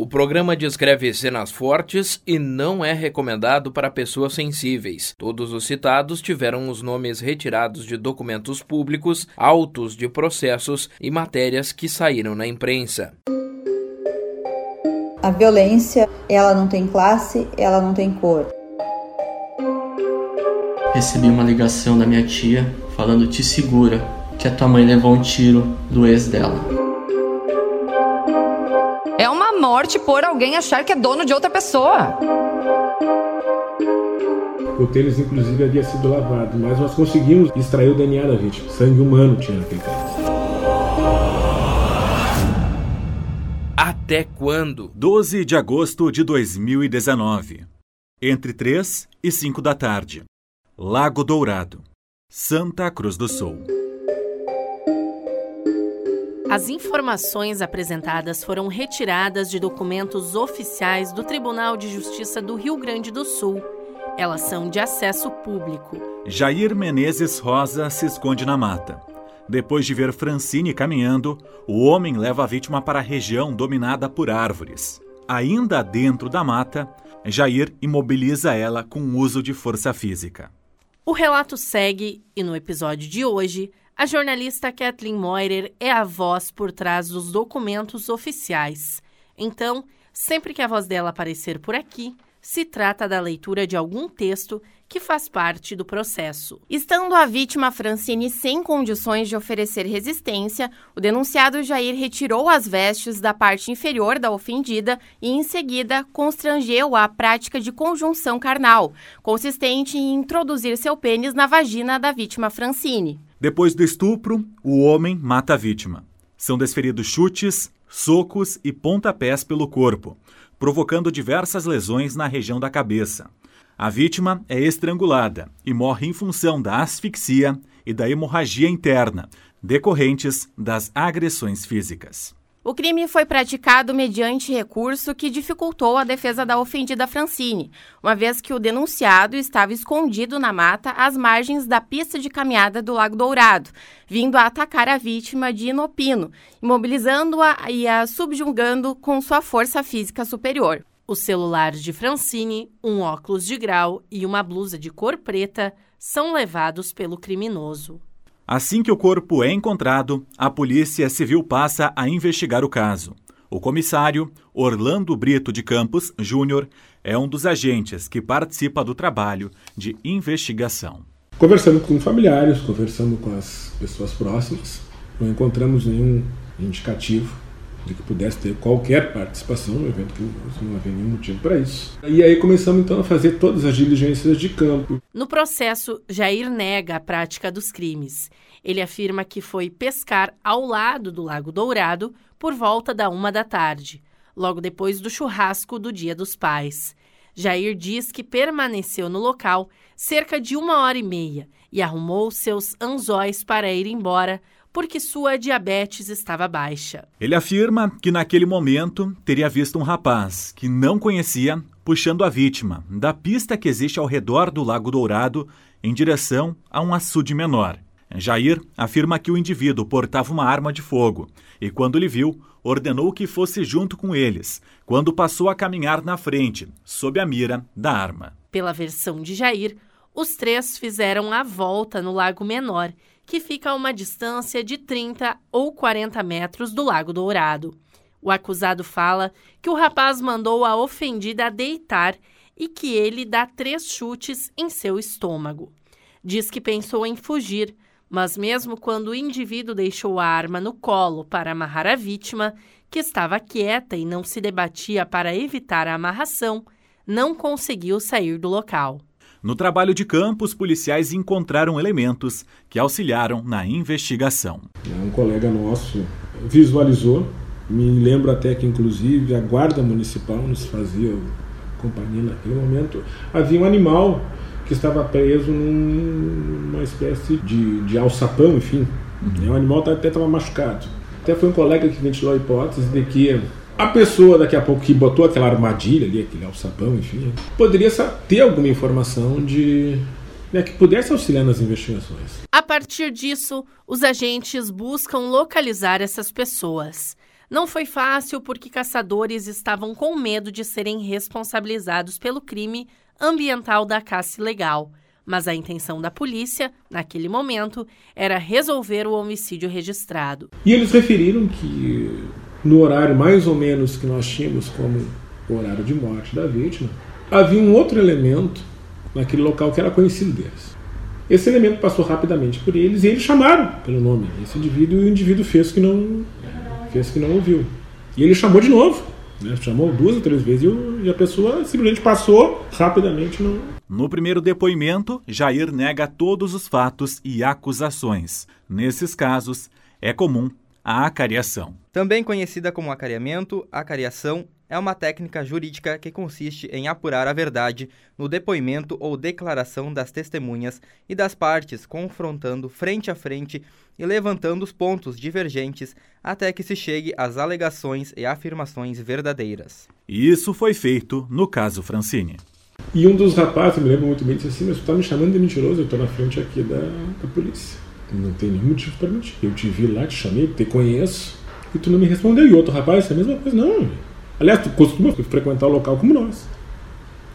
O programa descreve cenas fortes e não é recomendado para pessoas sensíveis. Todos os citados tiveram os nomes retirados de documentos públicos, autos de processos e matérias que saíram na imprensa. A violência, ela não tem classe, ela não tem cor. Recebi uma ligação da minha tia falando: "Te segura, que a tua mãe levou um tiro do ex dela." Morte por alguém achar que é dono de outra pessoa. O tênis, inclusive, havia sido lavado, mas nós conseguimos extrair o DNA da vítima. Sangue humano tinha naquele tênis. Até quando? 12 de agosto de 2019. Entre 3 e 5 da tarde. Lago Dourado, Santa Cruz do Sul. As informações apresentadas foram retiradas de documentos oficiais do Tribunal de Justiça do Rio Grande do Sul. Elas são de acesso público. Jair Menezes Rosa se esconde na mata. Depois de ver Francine caminhando, o homem leva a vítima para a região dominada por árvores. Ainda dentro da mata, Jair imobiliza ela com o uso de força física. O relato segue e no episódio de hoje a jornalista Kathleen Moirer é a voz por trás dos documentos oficiais. Então, sempre que a voz dela aparecer por aqui, se trata da leitura de algum texto que faz parte do processo. Estando a vítima Francine sem condições de oferecer resistência, o denunciado Jair retirou as vestes da parte inferior da ofendida e, em seguida, constrangeu a prática de conjunção carnal, consistente em introduzir seu pênis na vagina da vítima Francine. Depois do estupro, o homem mata a vítima. São desferidos chutes, socos e pontapés pelo corpo, provocando diversas lesões na região da cabeça. A vítima é estrangulada e morre em função da asfixia e da hemorragia interna, decorrentes das agressões físicas. O crime foi praticado mediante recurso que dificultou a defesa da ofendida Francine, uma vez que o denunciado estava escondido na mata às margens da pista de caminhada do Lago Dourado, vindo a atacar a vítima de inopino, imobilizando-a e a subjugando com sua força física superior. O celular de Francine, um óculos de grau e uma blusa de cor preta são levados pelo criminoso. Assim que o corpo é encontrado, a Polícia Civil passa a investigar o caso. O comissário Orlando Brito de Campos Júnior é um dos agentes que participa do trabalho de investigação. Conversando com familiares, conversando com as pessoas próximas, não encontramos nenhum indicativo de que pudesse ter qualquer participação no evento, que não havia nenhum motivo para isso. E aí começamos então a fazer todas as diligências de campo. No processo, Jair nega a prática dos crimes. Ele afirma que foi pescar ao lado do Lago Dourado por volta da uma da tarde, logo depois do churrasco do Dia dos Pais. Jair diz que permaneceu no local cerca de uma hora e meia e arrumou seus anzóis para ir embora porque sua diabetes estava baixa. Ele afirma que naquele momento teria visto um rapaz que não conhecia puxando a vítima da pista que existe ao redor do Lago Dourado em direção a um açude menor. Jair afirma que o indivíduo portava uma arma de fogo e, quando lhe viu, ordenou que fosse junto com eles, quando passou a caminhar na frente, sob a mira da arma. Pela versão de Jair, os três fizeram a volta no Lago Menor que fica a uma distância de 30 ou 40 metros do Lago Dourado. O acusado fala que o rapaz mandou a ofendida deitar e que ele dá três chutes em seu estômago. Diz que pensou em fugir, mas mesmo quando o indivíduo deixou a arma no colo para amarrar a vítima, que estava quieta e não se debatia para evitar a amarração, não conseguiu sair do local. No trabalho de campo, os policiais encontraram elementos que auxiliaram na investigação. Um colega nosso visualizou, me lembro até que inclusive a guarda municipal nos fazia companhia naquele momento. Havia um animal que estava preso numa espécie de, de alçapão, enfim. Uhum. O animal até estava machucado. Até foi um colega que ventilou a hipótese de que a pessoa daqui a pouco que botou aquela armadilha ali, aquele alçapão, enfim, poderia ter alguma informação de né, que pudesse auxiliar nas investigações. A partir disso, os agentes buscam localizar essas pessoas. Não foi fácil porque caçadores estavam com medo de serem responsabilizados pelo crime ambiental da caça ilegal. Mas a intenção da polícia, naquele momento, era resolver o homicídio registrado. E eles referiram que no horário mais ou menos que nós tínhamos como o horário de morte da vítima, havia um outro elemento naquele local que era conhecido deles. Esse elemento passou rapidamente por eles e eles chamaram pelo nome esse indivíduo e o indivíduo fez que não fez que não ouviu. E ele chamou de novo, né? chamou duas ou três vezes e a pessoa simplesmente passou rapidamente. Não... No primeiro depoimento, Jair nega todos os fatos e acusações. Nesses casos, é comum a acariação. Também conhecida como acariamento, acariação é uma técnica jurídica que consiste em apurar a verdade no depoimento ou declaração das testemunhas e das partes, confrontando frente a frente e levantando os pontos divergentes até que se chegue às alegações e afirmações verdadeiras. Isso foi feito no caso Francine. E um dos rapazes, me lembro muito bem, disse assim: Mas tu tá me chamando de mentiroso, eu tô na frente aqui da, da polícia. Não tem nenhum motivo para mentir. Eu te vi lá, te chamei, te conheço, e tu não me respondeu. E outro rapaz, é a mesma coisa. Não, Aliás, tu costuma frequentar o local como nós.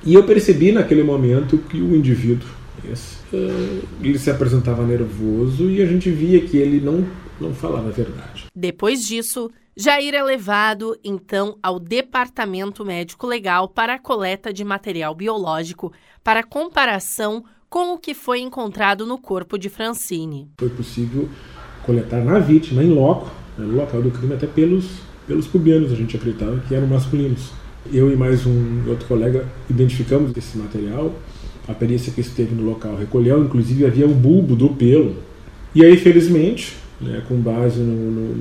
E eu percebi naquele momento que o indivíduo, esse, uh, ele se apresentava nervoso e a gente via que ele não, não falava a verdade. Depois disso, Jair é levado, então, ao Departamento Médico Legal para a coleta de material biológico para comparação com o que foi encontrado no corpo de Francine. Foi possível coletar na vítima, em loco, né, no local do crime, até pelos pelos pubianos, a gente acreditava que eram masculinos. Eu e mais um outro colega identificamos esse material, a perícia que esteve no local recolheu, inclusive havia um bulbo do pelo. E aí, felizmente, né, com base no, no,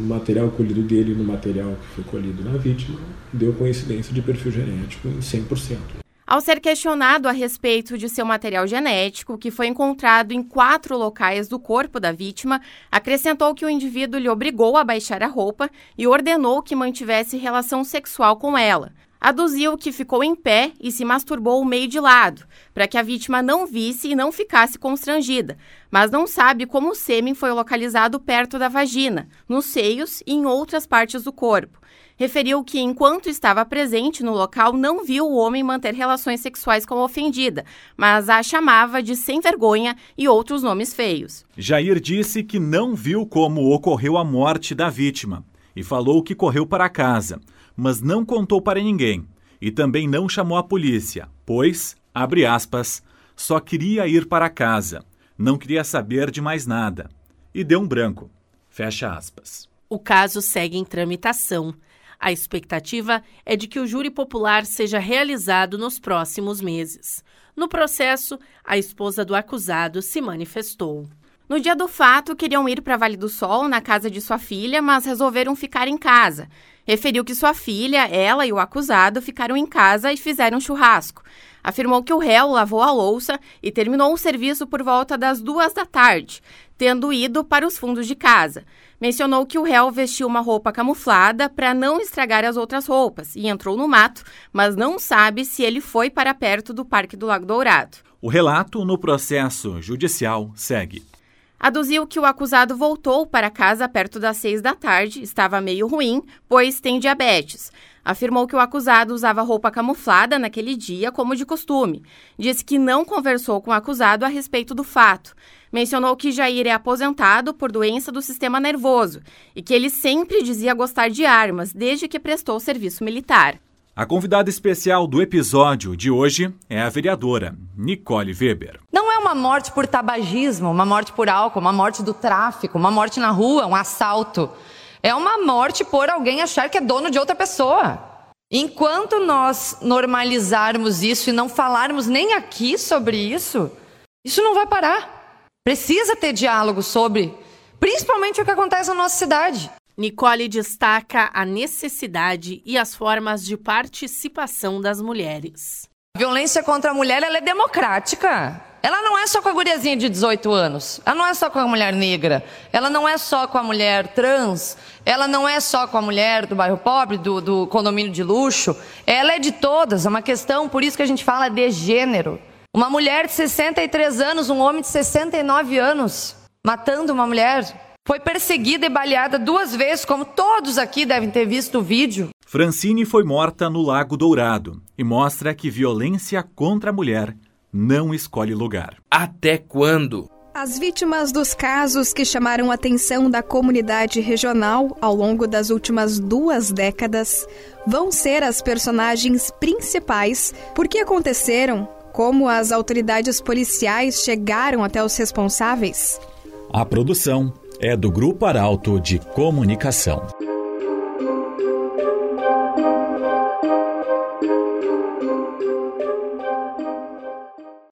no, material colhido dele e no material que foi colhido na vítima, deu coincidência de perfil genético em 100%. Ao ser questionado a respeito de seu material genético, que foi encontrado em quatro locais do corpo da vítima, acrescentou que o indivíduo lhe obrigou a baixar a roupa e ordenou que mantivesse relação sexual com ela. Aduziu que ficou em pé e se masturbou meio de lado, para que a vítima não visse e não ficasse constrangida, mas não sabe como o sêmen foi localizado perto da vagina, nos seios e em outras partes do corpo. Referiu que, enquanto estava presente no local, não viu o homem manter relações sexuais com a ofendida, mas a chamava de sem vergonha e outros nomes feios. Jair disse que não viu como ocorreu a morte da vítima e falou que correu para casa, mas não contou para ninguém e também não chamou a polícia, pois, abre aspas, só queria ir para casa, não queria saber de mais nada. E deu um branco. Fecha aspas. O caso segue em tramitação. A expectativa é de que o júri popular seja realizado nos próximos meses. No processo, a esposa do acusado se manifestou. No dia do fato, queriam ir para Vale do Sol, na casa de sua filha, mas resolveram ficar em casa. Referiu que sua filha, ela e o acusado ficaram em casa e fizeram churrasco. Afirmou que o réu lavou a louça e terminou o serviço por volta das duas da tarde, tendo ido para os fundos de casa mencionou que o réu vestiu uma roupa camuflada para não estragar as outras roupas e entrou no mato, mas não sabe se ele foi para perto do Parque do Lago Dourado. O relato no processo judicial segue. Aduziu que o acusado voltou para casa perto das seis da tarde, estava meio ruim, pois tem diabetes. Afirmou que o acusado usava roupa camuflada naquele dia, como de costume. Disse que não conversou com o acusado a respeito do fato. Mencionou que Jair é aposentado por doença do sistema nervoso e que ele sempre dizia gostar de armas desde que prestou serviço militar. A convidada especial do episódio de hoje é a vereadora Nicole Weber. Não é uma morte por tabagismo, uma morte por álcool, uma morte do tráfico, uma morte na rua, um assalto. É uma morte por alguém achar que é dono de outra pessoa. Enquanto nós normalizarmos isso e não falarmos nem aqui sobre isso, isso não vai parar. Precisa ter diálogo sobre, principalmente o que acontece na nossa cidade. Nicole destaca a necessidade e as formas de participação das mulheres. A violência contra a mulher é democrática. Ela não é só com a guriazinha de 18 anos. Ela não é só com a mulher negra. Ela não é só com a mulher trans. Ela não é só com a mulher do bairro pobre, do, do condomínio de luxo. Ela é de todas. É uma questão, por isso que a gente fala de gênero. Uma mulher de 63 anos, um homem de 69 anos, matando uma mulher. Foi perseguida e baleada duas vezes, como todos aqui devem ter visto o vídeo. Francine foi morta no Lago Dourado e mostra que violência contra a mulher não escolhe lugar. Até quando? As vítimas dos casos que chamaram a atenção da comunidade regional ao longo das últimas duas décadas vão ser as personagens principais, porque aconteceram, como as autoridades policiais chegaram até os responsáveis. A produção é do Grupo Arauto de Comunicação.